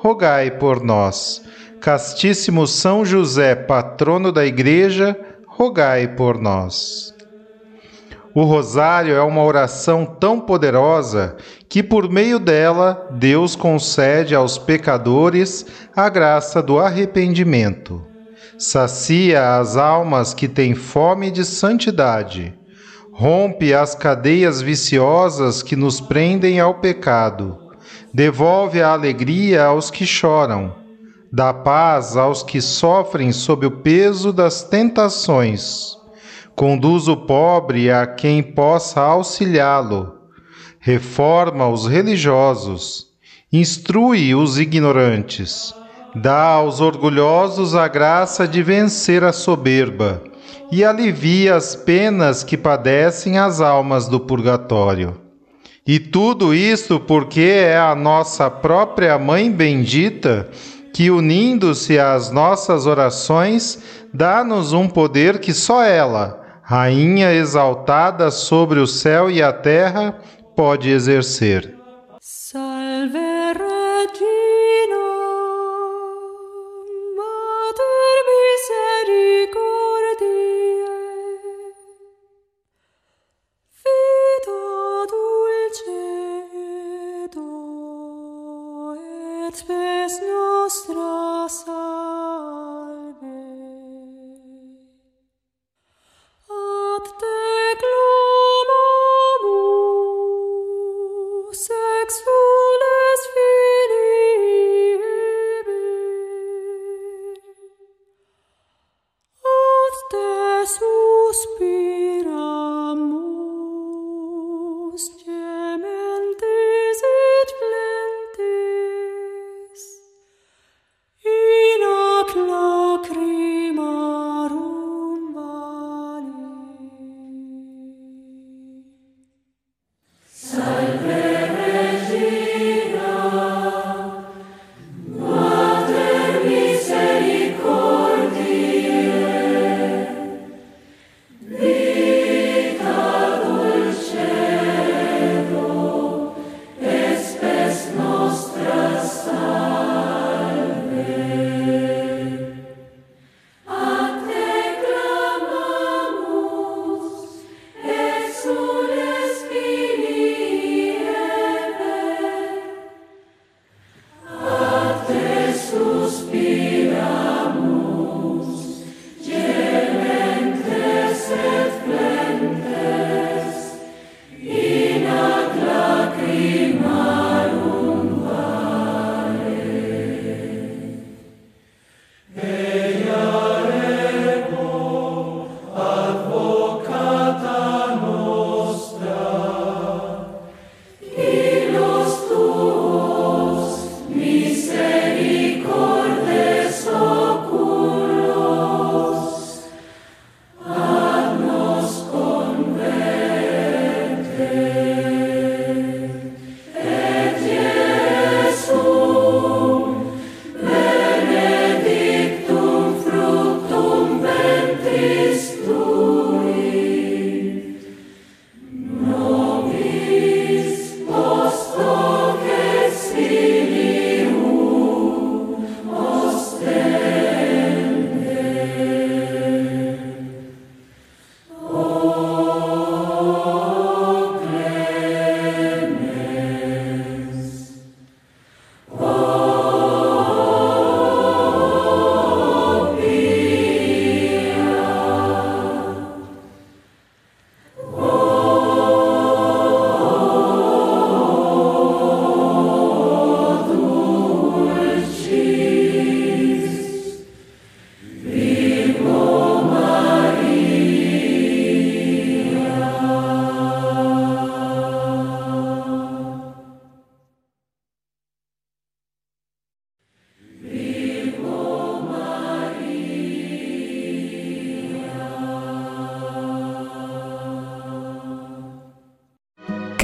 rogai por nós. Castíssimo São José, patrono da Igreja, rogai por nós. O rosário é uma oração tão poderosa que, por meio dela, Deus concede aos pecadores a graça do arrependimento. Sacia as almas que têm fome de santidade. Rompe as cadeias viciosas que nos prendem ao pecado devolve a alegria aos que choram, dá paz aos que sofrem sob o peso das tentações, conduz o pobre a quem possa auxiliá-lo, reforma os religiosos, instrui os ignorantes, dá aos orgulhosos a graça de vencer a soberba e alivia as penas que padecem as almas do purgatório. E tudo isso porque é a nossa própria Mãe Bendita que, unindo-se às nossas orações, dá-nos um poder que só ela, Rainha exaltada sobre o céu e a terra, pode exercer. et spes nostra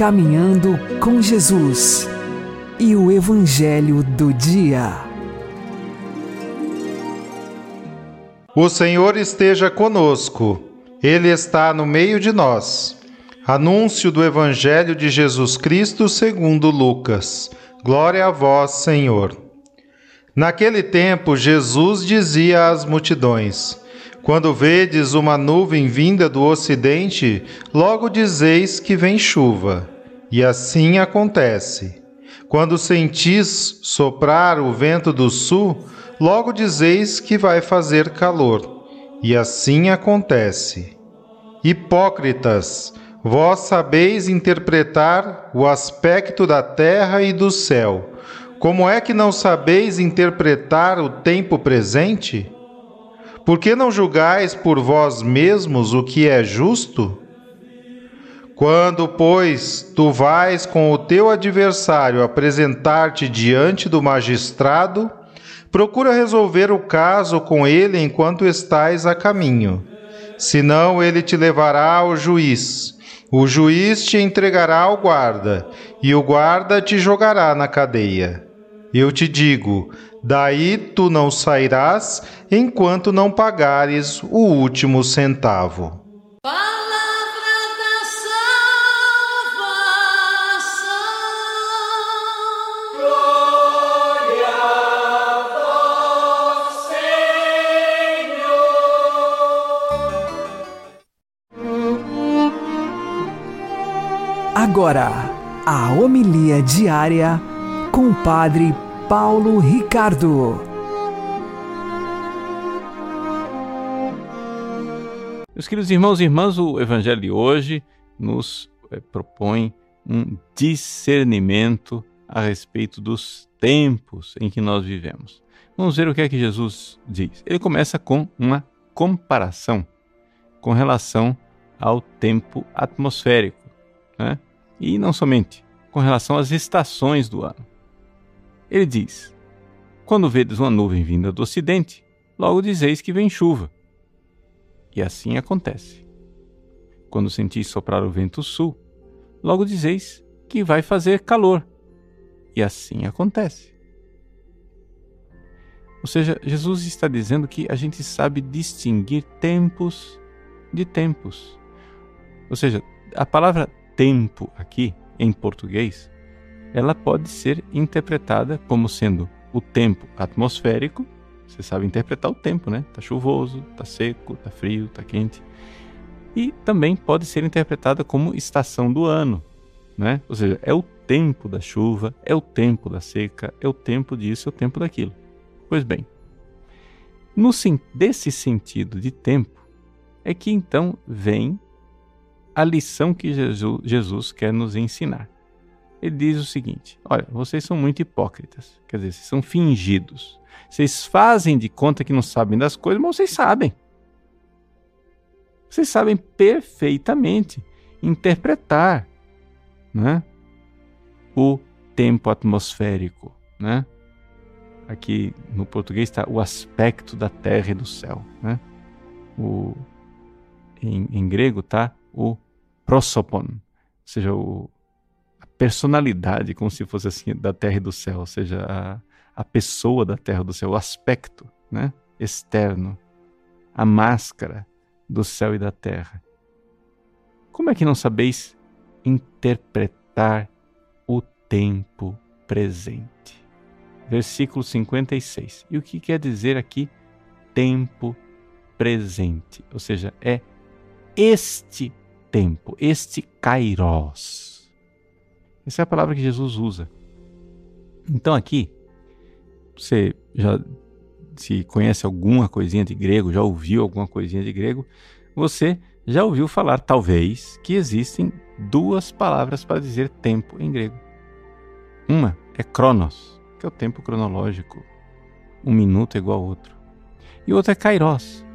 Caminhando com Jesus e o Evangelho do Dia. O Senhor esteja conosco, Ele está no meio de nós. Anúncio do Evangelho de Jesus Cristo segundo Lucas. Glória a vós, Senhor. Naquele tempo, Jesus dizia às multidões: quando vedes uma nuvem vinda do ocidente, logo dizeis que vem chuva. E assim acontece. Quando sentis soprar o vento do sul, logo dizeis que vai fazer calor. E assim acontece. Hipócritas, vós sabeis interpretar o aspecto da terra e do céu. Como é que não sabeis interpretar o tempo presente? Por que não julgais por vós mesmos o que é justo? Quando, pois, tu vais com o teu adversário apresentar-te diante do magistrado, procura resolver o caso com ele enquanto estás a caminho. Senão ele te levará ao juiz. O juiz te entregará ao guarda, e o guarda te jogará na cadeia. Eu te digo: daí tu não sairás enquanto não pagares o último centavo. Agora, a homilia diária com o Padre Paulo Ricardo. Meus queridos irmãos e irmãs, o Evangelho de hoje nos eh, propõe um discernimento a respeito dos tempos em que nós vivemos. Vamos ver o que é que Jesus diz. Ele começa com uma comparação com relação ao tempo atmosférico, né? E não somente com relação às estações do ano. Ele diz: Quando vedes uma nuvem vinda do ocidente, logo dizeis que vem chuva. E assim acontece. Quando sentis soprar o vento sul, logo dizeis que vai fazer calor. E assim acontece. Ou seja, Jesus está dizendo que a gente sabe distinguir tempos de tempos. Ou seja, a palavra tempo aqui, em português, ela pode ser interpretada como sendo o tempo atmosférico. Você sabe interpretar o tempo, né? Tá chuvoso, tá seco, tá frio, tá quente. E também pode ser interpretada como estação do ano, né? Ou seja, é o tempo da chuva, é o tempo da seca, é o tempo disso, é o tempo daquilo. Pois bem, no desse sentido de tempo é que então vem a lição que Jesus, Jesus quer nos ensinar ele diz o seguinte: Olha, vocês são muito hipócritas, quer dizer, vocês são fingidos. Vocês fazem de conta que não sabem das coisas, mas vocês sabem. Vocês sabem perfeitamente interpretar né, o tempo atmosférico. Né? Aqui no português está o aspecto da terra e do céu. Né? O, em, em grego está o prosopon, ou seja, o, personalidade, como se fosse assim, da terra e do céu, ou seja, a, a pessoa da terra e do céu, o aspecto né, externo, a máscara do céu e da terra. Como é que não sabeis interpretar o tempo presente? Versículo 56. E o que quer dizer aqui tempo presente? Ou seja, é este tempo, este kairos essa é a palavra que Jesus usa. Então aqui, você já se conhece alguma coisinha de grego, já ouviu alguma coisinha de grego, você já ouviu falar, talvez, que existem duas palavras para dizer tempo em grego. Uma é cronos, que é o tempo cronológico. Um minuto é igual ao outro. E outra é kairos.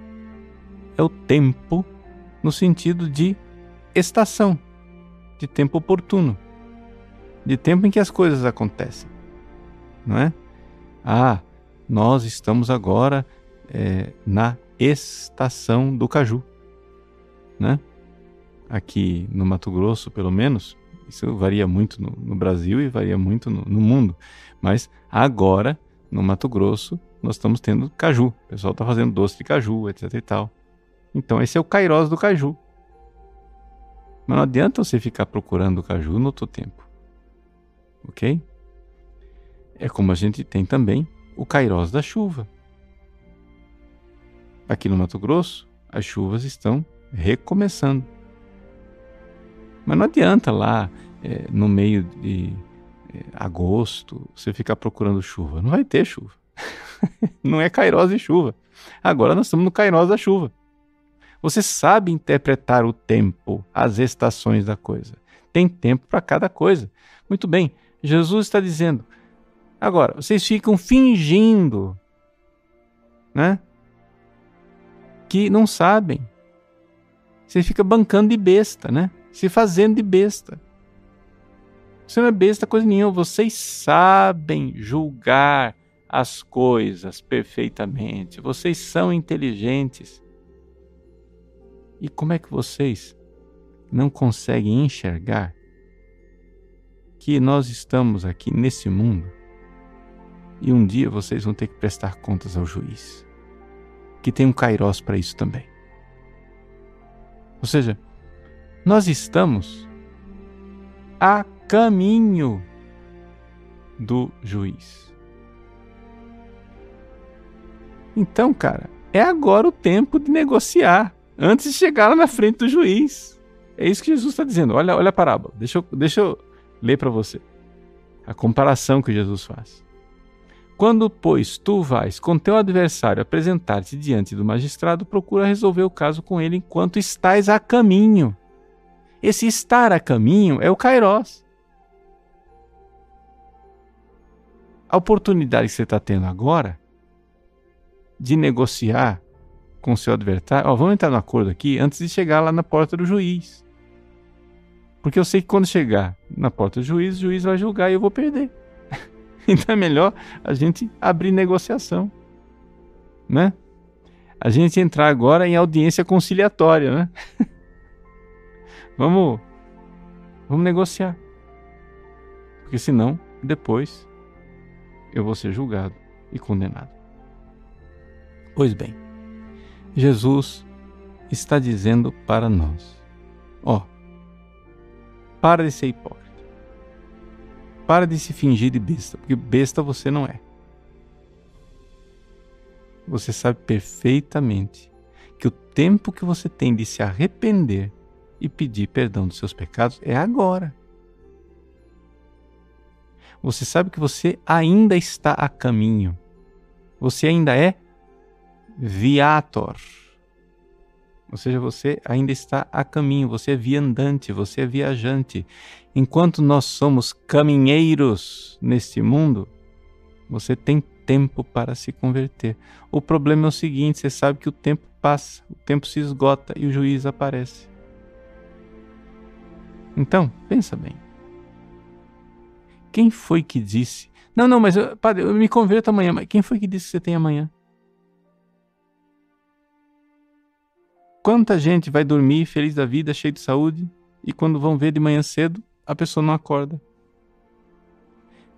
É o tempo no sentido de estação, de tempo oportuno de tempo em que as coisas acontecem, não é? Ah, nós estamos agora é, na estação do caju, né? Aqui no Mato Grosso, pelo menos, Isso varia muito no, no Brasil e varia muito no, no, mundo. Mas agora, no Mato Grosso, nós estamos tendo caju. O pessoal está fazendo doce de caju, etc e tal. Então esse é o Kairos do caju. Mas não adianta você ficar procurando o caju no outro tempo. Ok? É como a gente tem também o Kairos da chuva. Aqui no Mato Grosso, as chuvas estão recomeçando. Mas não adianta lá, é, no meio de é, agosto, você ficar procurando chuva. Não vai ter chuva. não é Kairos de chuva. Agora nós estamos no Kairos da chuva. Você sabe interpretar o tempo, as estações da coisa. Tem tempo para cada coisa. Muito bem, Jesus está dizendo. Agora, vocês ficam fingindo, né? Que não sabem. Você fica bancando de besta, né? Se fazendo de besta. Você não é besta coisa nenhuma. Vocês sabem julgar as coisas perfeitamente. Vocês são inteligentes. E como é que vocês não conseguem enxergar que nós estamos aqui nesse mundo e um dia vocês vão ter que prestar contas ao juiz, que tem um kairós para isso também. Ou seja, nós estamos a caminho do juiz. Então, cara, é agora o tempo de negociar antes de chegar na frente do juiz. É isso que Jesus está dizendo. Olha, olha a parábola. Deixa eu, deixa eu ler para você a comparação que Jesus faz. Quando, pois, tu vais com teu adversário apresentar-te diante do magistrado, procura resolver o caso com ele enquanto estás a caminho. Esse estar a caminho é o Kairos. A oportunidade que você está tendo agora de negociar com seu adversário. Ó, vamos entrar no acordo aqui antes de chegar lá na porta do juiz. Porque eu sei que quando chegar na porta do juiz, o juiz vai julgar e eu vou perder. então é melhor a gente abrir negociação. Né? A gente entrar agora em audiência conciliatória, né? vamos vamos negociar. Porque senão, depois eu vou ser julgado e condenado. Pois bem, Jesus está dizendo para nós: ó, oh, para de ser hipócrita. Para de se fingir de besta, porque besta você não é. Você sabe perfeitamente que o tempo que você tem de se arrepender e pedir perdão dos seus pecados é agora. Você sabe que você ainda está a caminho. Você ainda é viator. Ou seja, você ainda está a caminho, você é viandante, você é viajante. Enquanto nós somos caminheiros neste mundo, você tem tempo para se converter. O problema é o seguinte: você sabe que o tempo passa, o tempo se esgota e o juiz aparece. Então, pensa bem. Quem foi que disse? Não, não, mas padre, eu me converto amanhã. Mas quem foi que disse que você tem amanhã? Quanta gente vai dormir feliz da vida, cheio de saúde, e quando vão ver de manhã cedo, a pessoa não acorda?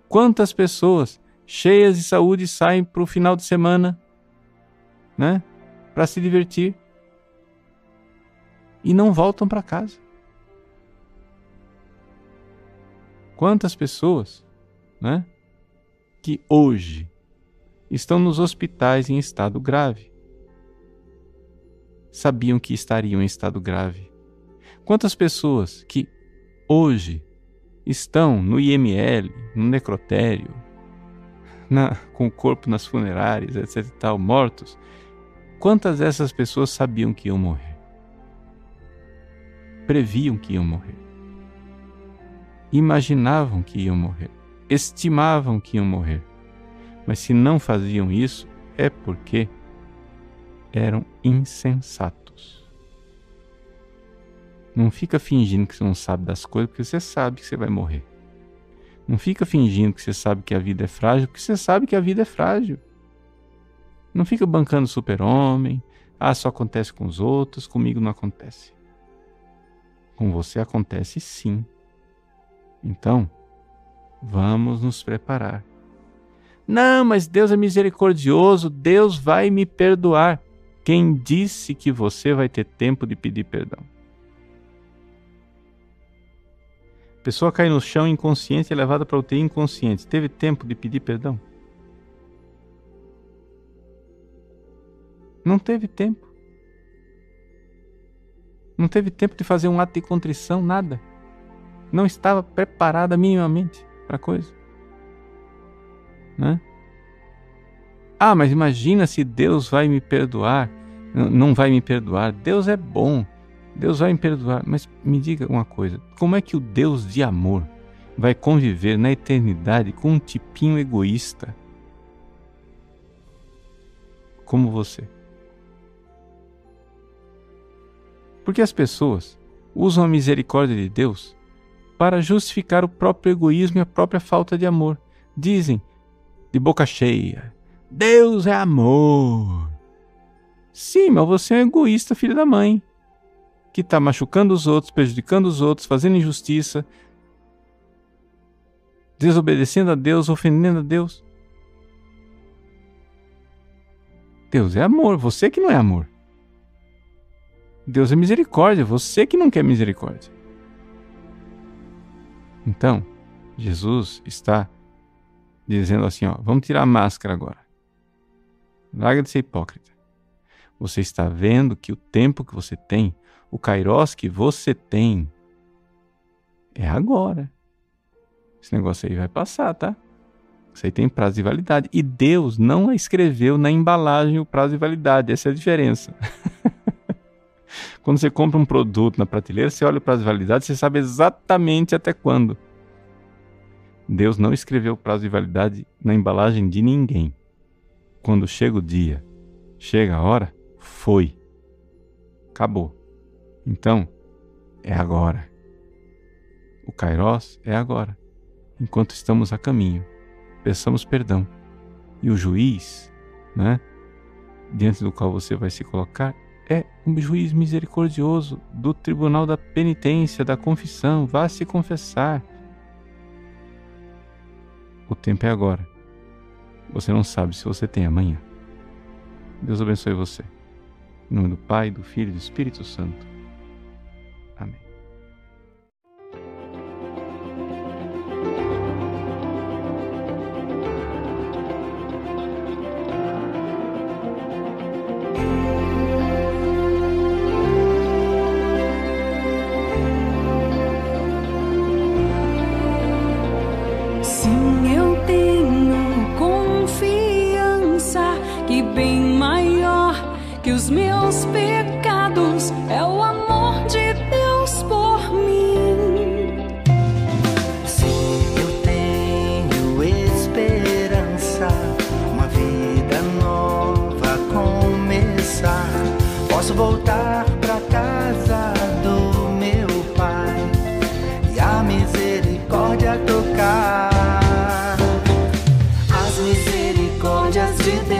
Quantas pessoas cheias de saúde saem para o final de semana, né, para se divertir e não voltam para casa? Quantas pessoas, né, que hoje estão nos hospitais em estado grave? Sabiam que estariam em estado grave? Quantas pessoas que hoje estão no IML, no necrotério, na, com o corpo nas funerárias, etc. Tal, mortos, quantas dessas pessoas sabiam que iam morrer? Previam que iam morrer. Imaginavam que iam morrer. Estimavam que iam morrer. Mas se não faziam isso, é porque eram insensatos. Não fica fingindo que você não sabe das coisas, porque você sabe que você vai morrer. Não fica fingindo que você sabe que a vida é frágil, porque você sabe que a vida é frágil. Não fica bancando super-homem. Ah, só acontece com os outros, comigo não acontece. Com você acontece sim. Então, vamos nos preparar. Não, mas Deus é misericordioso, Deus vai me perdoar. Quem disse que você vai ter tempo de pedir perdão? Pessoa cai no chão inconsciente e é levada para UTI inconsciente. Teve tempo de pedir perdão? Não teve tempo. Não teve tempo de fazer um ato de contrição, nada. Não estava preparada minimamente para a coisa. Né? Ah, mas imagina se Deus vai me perdoar. Não vai me perdoar. Deus é bom. Deus vai me perdoar. Mas me diga uma coisa: como é que o Deus de amor vai conviver na eternidade com um tipinho egoísta como você? Porque as pessoas usam a misericórdia de Deus para justificar o próprio egoísmo e a própria falta de amor. Dizem, de boca cheia, Deus é amor. Sim, mas você é um egoísta, filho da mãe, que está machucando os outros, prejudicando os outros, fazendo injustiça, desobedecendo a Deus, ofendendo a Deus. Deus é amor, você que não é amor. Deus é misericórdia, você que não quer misericórdia. Então, Jesus está dizendo assim, ó, vamos tirar a máscara agora. Larga de ser hipócrita. Você está vendo que o tempo que você tem, o kairós que você tem, é agora. Esse negócio aí vai passar, tá? Isso aí tem prazo de validade. E Deus não escreveu na embalagem o prazo de validade. Essa é a diferença. Quando você compra um produto na prateleira, você olha o prazo de validade, você sabe exatamente até quando. Deus não escreveu o prazo de validade na embalagem de ninguém. Quando chega o dia, chega a hora, foi. Acabou. Então, é agora. O Kairos é agora. Enquanto estamos a caminho, peçamos perdão. E o juiz, né, diante do qual você vai se colocar, é um juiz misericordioso do tribunal da penitência, da confissão. Vá se confessar. O tempo é agora. Você não sabe se você tem amanhã. Deus abençoe você. Em nome do Pai, do Filho e do Espírito Santo. Sua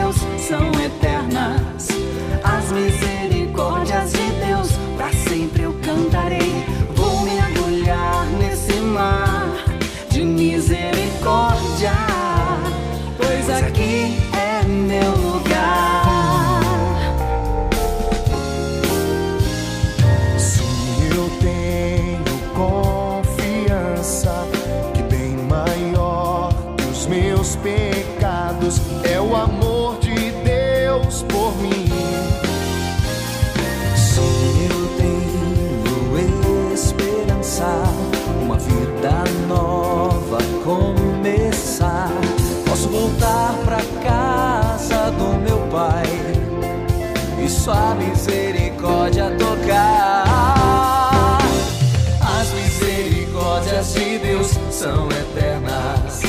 são eternas.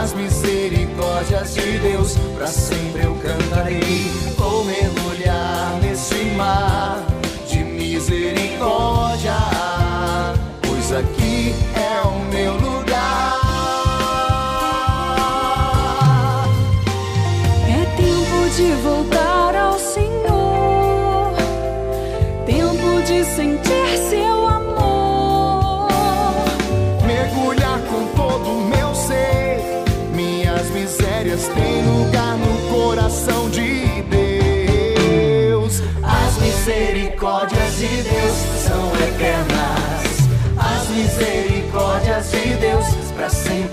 As misericórdias de Deus, para sempre eu cantarei. Vou mergulhar nesse mar Para sempre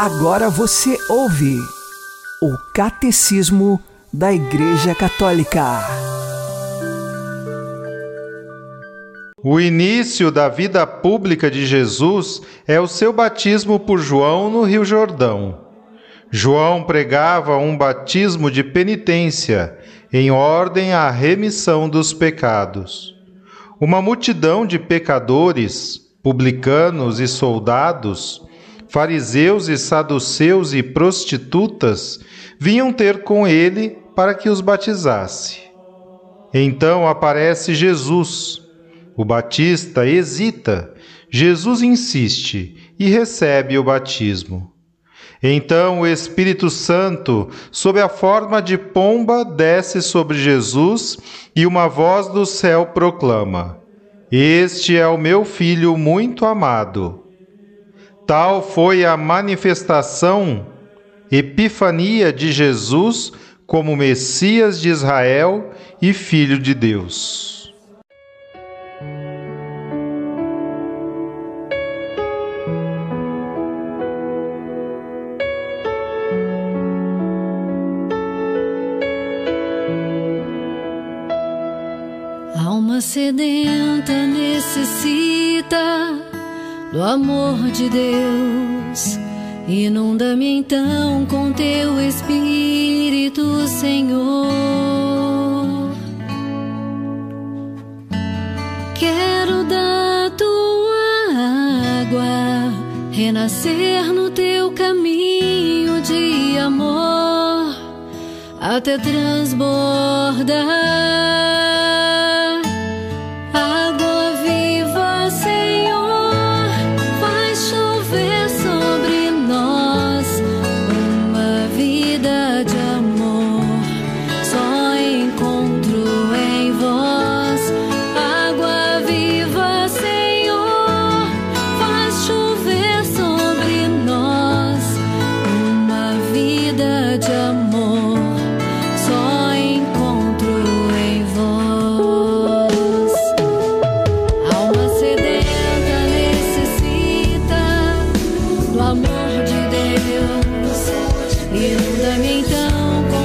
Agora você ouve o Catecismo da Igreja Católica. O início da vida pública de Jesus é o seu batismo por João no Rio Jordão. João pregava um batismo de penitência em ordem à remissão dos pecados. Uma multidão de pecadores, publicanos e soldados, fariseus e saduceus e prostitutas vinham ter com ele para que os batizasse. Então aparece Jesus. O Batista hesita, Jesus insiste e recebe o batismo. Então o Espírito Santo, sob a forma de pomba, desce sobre Jesus e uma voz do céu proclama: Este é o meu filho muito amado. Tal foi a manifestação, epifania de Jesus como Messias de Israel e Filho de Deus. Alma sedenta necessita do amor de Deus. Inunda-me então com teu Espírito, Senhor. Quero da tua água renascer no teu caminho de amor até transbordar. deu. inunda-me então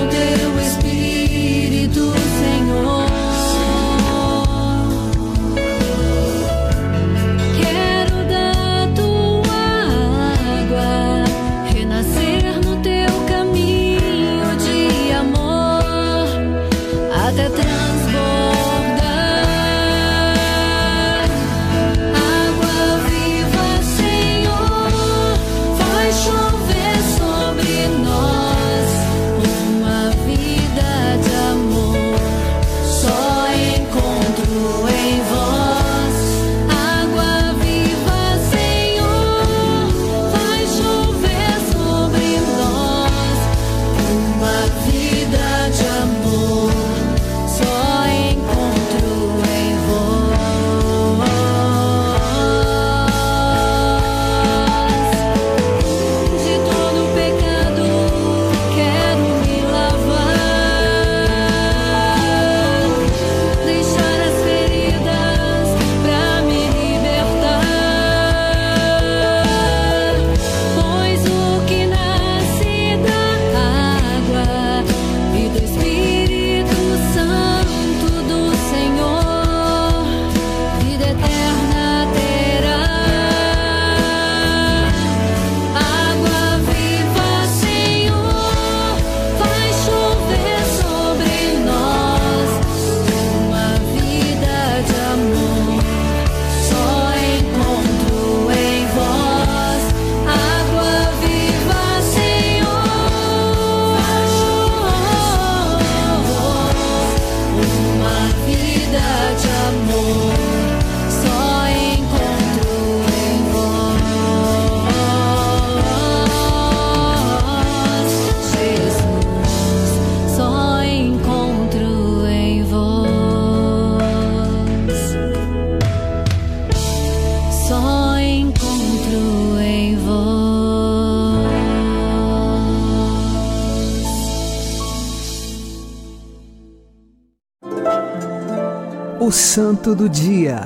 Santo do Dia,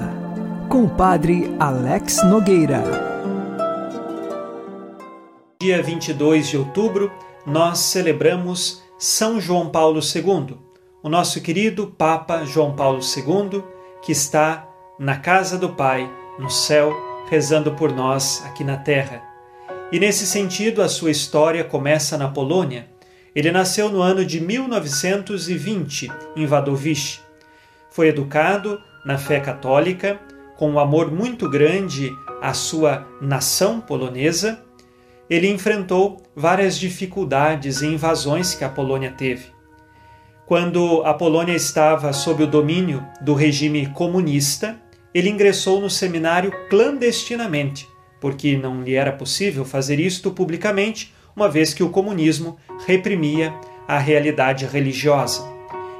com o Padre Alex Nogueira. Dia 22 de outubro, nós celebramos São João Paulo II, o nosso querido Papa João Paulo II, que está na casa do Pai, no céu, rezando por nós aqui na terra. E nesse sentido, a sua história começa na Polônia. Ele nasceu no ano de 1920 em Wadowice. Foi educado na fé católica, com um amor muito grande à sua nação polonesa. Ele enfrentou várias dificuldades e invasões que a Polônia teve. Quando a Polônia estava sob o domínio do regime comunista, ele ingressou no seminário clandestinamente porque não lhe era possível fazer isto publicamente, uma vez que o comunismo reprimia a realidade religiosa.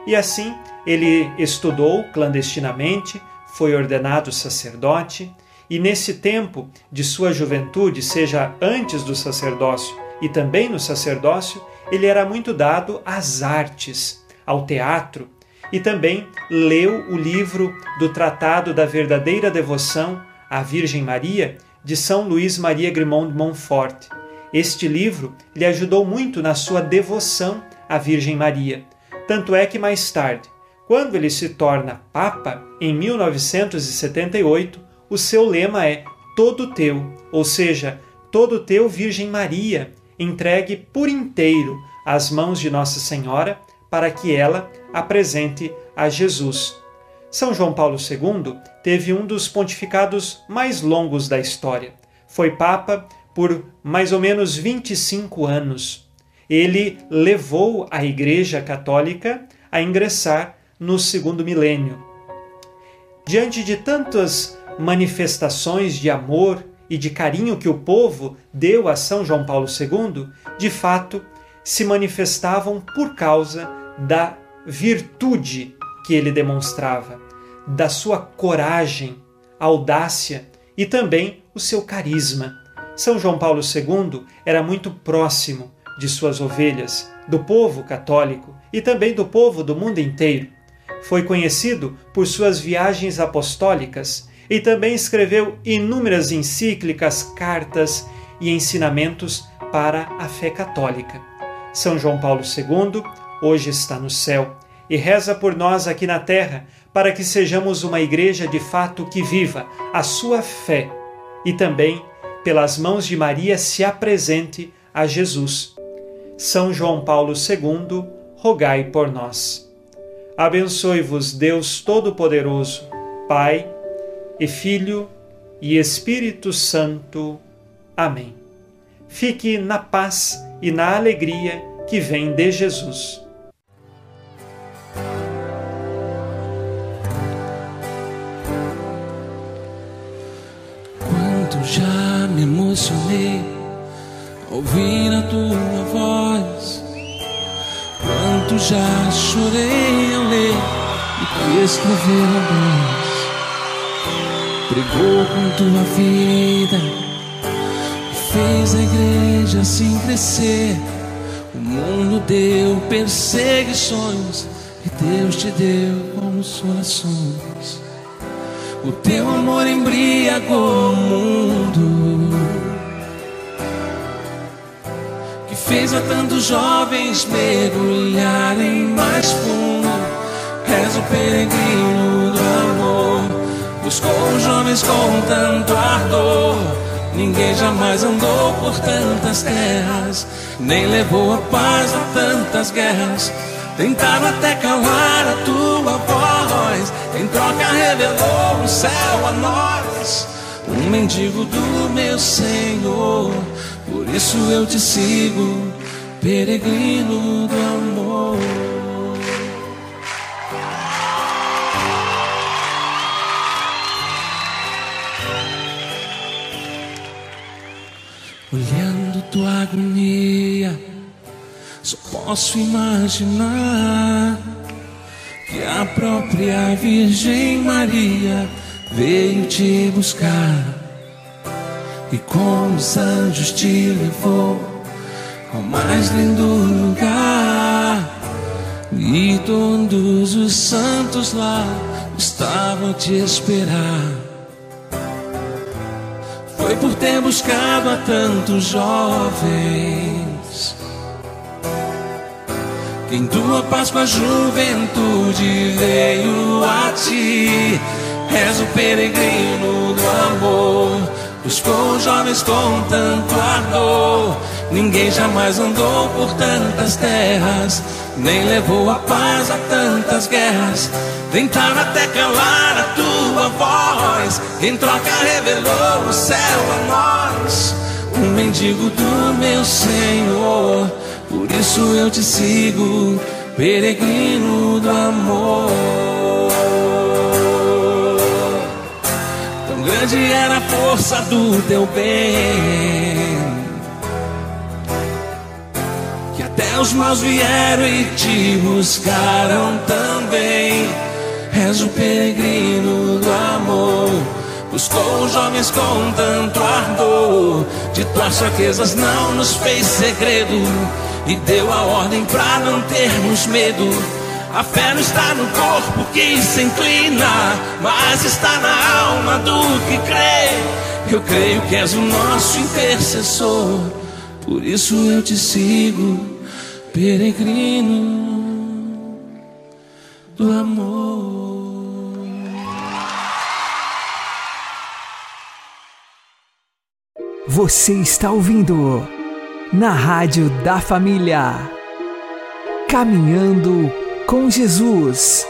E assim, ele estudou clandestinamente, foi ordenado sacerdote, e nesse tempo de sua juventude, seja antes do sacerdócio e também no sacerdócio, ele era muito dado às artes, ao teatro, e também leu o livro do Tratado da Verdadeira Devoção à Virgem Maria, de São Luís Maria Grimond de Montfort. Este livro lhe ajudou muito na sua devoção à Virgem Maria. Tanto é que mais tarde, quando ele se torna Papa, em 1978, o seu lema é Todo Teu, ou seja, Todo Teu Virgem Maria, entregue por inteiro às mãos de Nossa Senhora para que ela apresente a Jesus. São João Paulo II teve um dos pontificados mais longos da história. Foi Papa por mais ou menos 25 anos. Ele levou a Igreja Católica a ingressar no segundo milênio. Diante de tantas manifestações de amor e de carinho que o povo deu a São João Paulo II, de fato, se manifestavam por causa da virtude que ele demonstrava, da sua coragem, audácia e também o seu carisma. São João Paulo II era muito próximo de suas ovelhas, do povo católico e também do povo do mundo inteiro. Foi conhecido por suas viagens apostólicas e também escreveu inúmeras encíclicas, cartas e ensinamentos para a fé católica. São João Paulo II hoje está no céu e reza por nós aqui na terra, para que sejamos uma igreja de fato que viva a sua fé e também, pelas mãos de Maria, se apresente a Jesus. São João Paulo II, rogai por nós. Abençoe-vos Deus Todo-Poderoso, Pai e Filho e Espírito Santo. Amém. Fique na paz e na alegria que vem de Jesus. me emocionei ouvir a tua voz. Quanto já chorei ao ler e escrever a voz. Pregou com tua vida, fez a igreja assim crescer. O mundo deu perseguições e Deus te deu consolações. O teu amor embriagou o mundo Fez a tantos jovens mergulharem mais fundo És o peregrino do amor Buscou jovens com tanto ardor Ninguém jamais andou por tantas terras Nem levou a paz a tantas guerras Tentaram até calar a tua voz. Em troca revelou o céu a nós. Um mendigo do meu Senhor. Por isso eu te sigo, peregrino do amor. Olhando tua agonia só posso imaginar que a própria Virgem Maria veio te buscar e com os anjos te levou ao mais lindo lugar e todos os santos lá estavam te esperar. Foi por ter buscado a tantos jovens que em tua Páscoa a juventude veio a ti. És o peregrino do amor, buscou jovens com tanto ardor. Ninguém jamais andou por tantas terras, nem levou a paz a tantas guerras. Tentaram até calar a tua voz, em troca revelou o céu a nós. Um mendigo do meu Senhor, por isso eu te sigo, peregrino do amor. Grande era a força do teu bem Até os maus vieram e te buscaram também. És o peregrino do amor. Buscou jovens com tanto ardor. De tuas fraquezas não nos fez segredo. E deu a ordem para não termos medo. A fé não está no corpo que se inclina, mas está na alma do que crê. Eu creio que és o nosso intercessor, por isso eu te sigo peregrino do amor. Você está ouvindo na Rádio da Família. Caminhando com Jesus.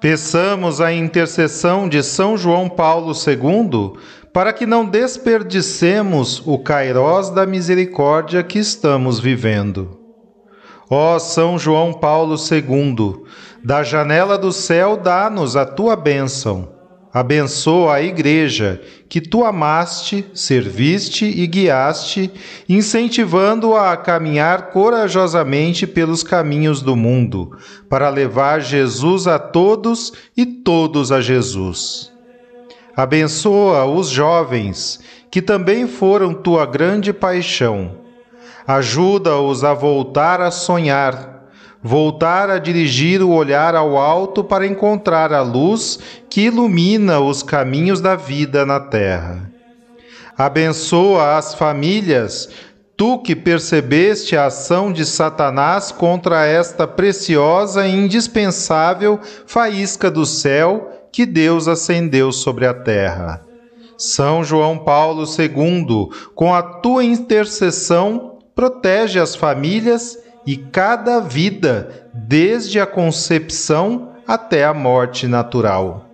Peçamos a intercessão de São João Paulo II para que não desperdicemos o kairós da misericórdia que estamos vivendo. Ó São João Paulo II, da janela do céu dá-nos a tua bênção. Abençoa a Igreja que tu amaste, serviste e guiaste, incentivando-a a caminhar corajosamente pelos caminhos do mundo, para levar Jesus a todos e todos a Jesus. Abençoa os jovens, que também foram tua grande paixão. Ajuda-os a voltar a sonhar, voltar a dirigir o olhar ao alto para encontrar a luz que ilumina os caminhos da vida na terra. Abençoa as famílias, tu que percebeste a ação de Satanás contra esta preciosa e indispensável faísca do céu que Deus acendeu sobre a terra. São João Paulo II, com a tua intercessão, protege as famílias e cada vida, desde a concepção até a morte natural.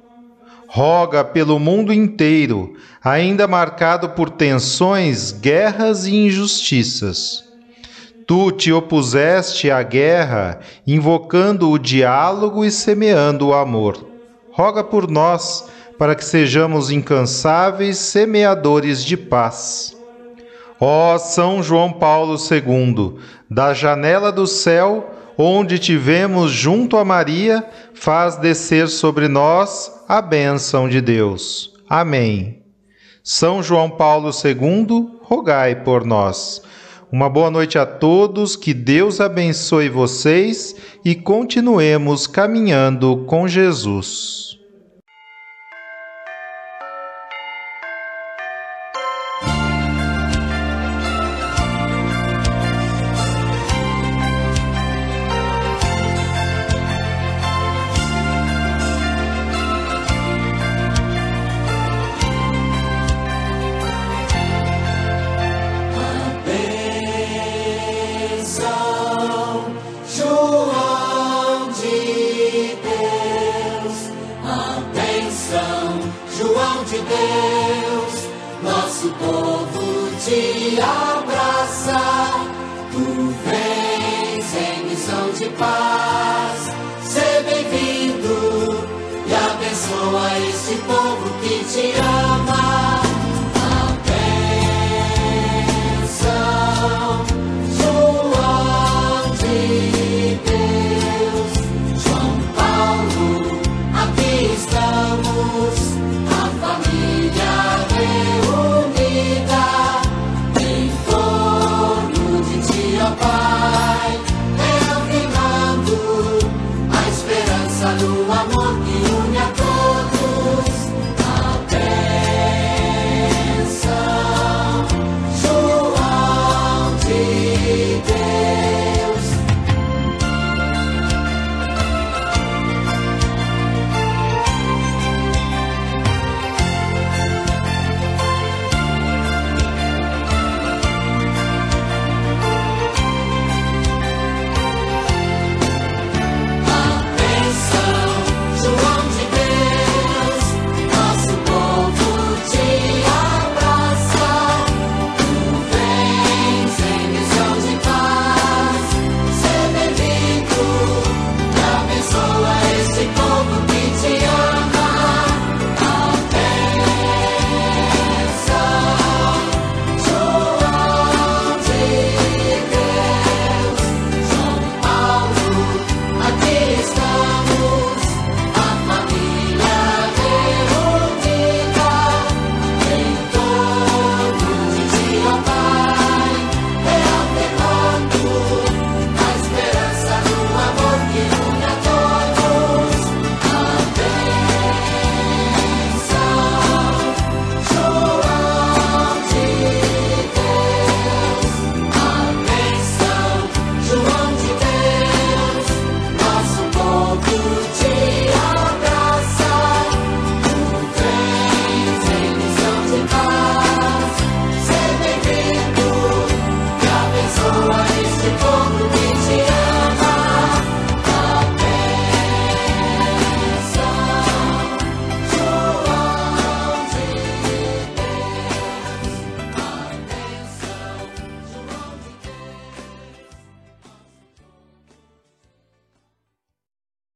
Roga pelo mundo inteiro, ainda marcado por tensões, guerras e injustiças. Tu te opuseste à guerra, invocando o diálogo e semeando o amor roga por nós, para que sejamos incansáveis semeadores de paz. Ó São João Paulo II, da janela do céu, onde tivemos junto a Maria, faz descer sobre nós a bênção de Deus. Amém. São João Paulo II, rogai por nós. Uma boa noite a todos, que Deus abençoe vocês e continuemos caminhando com Jesus.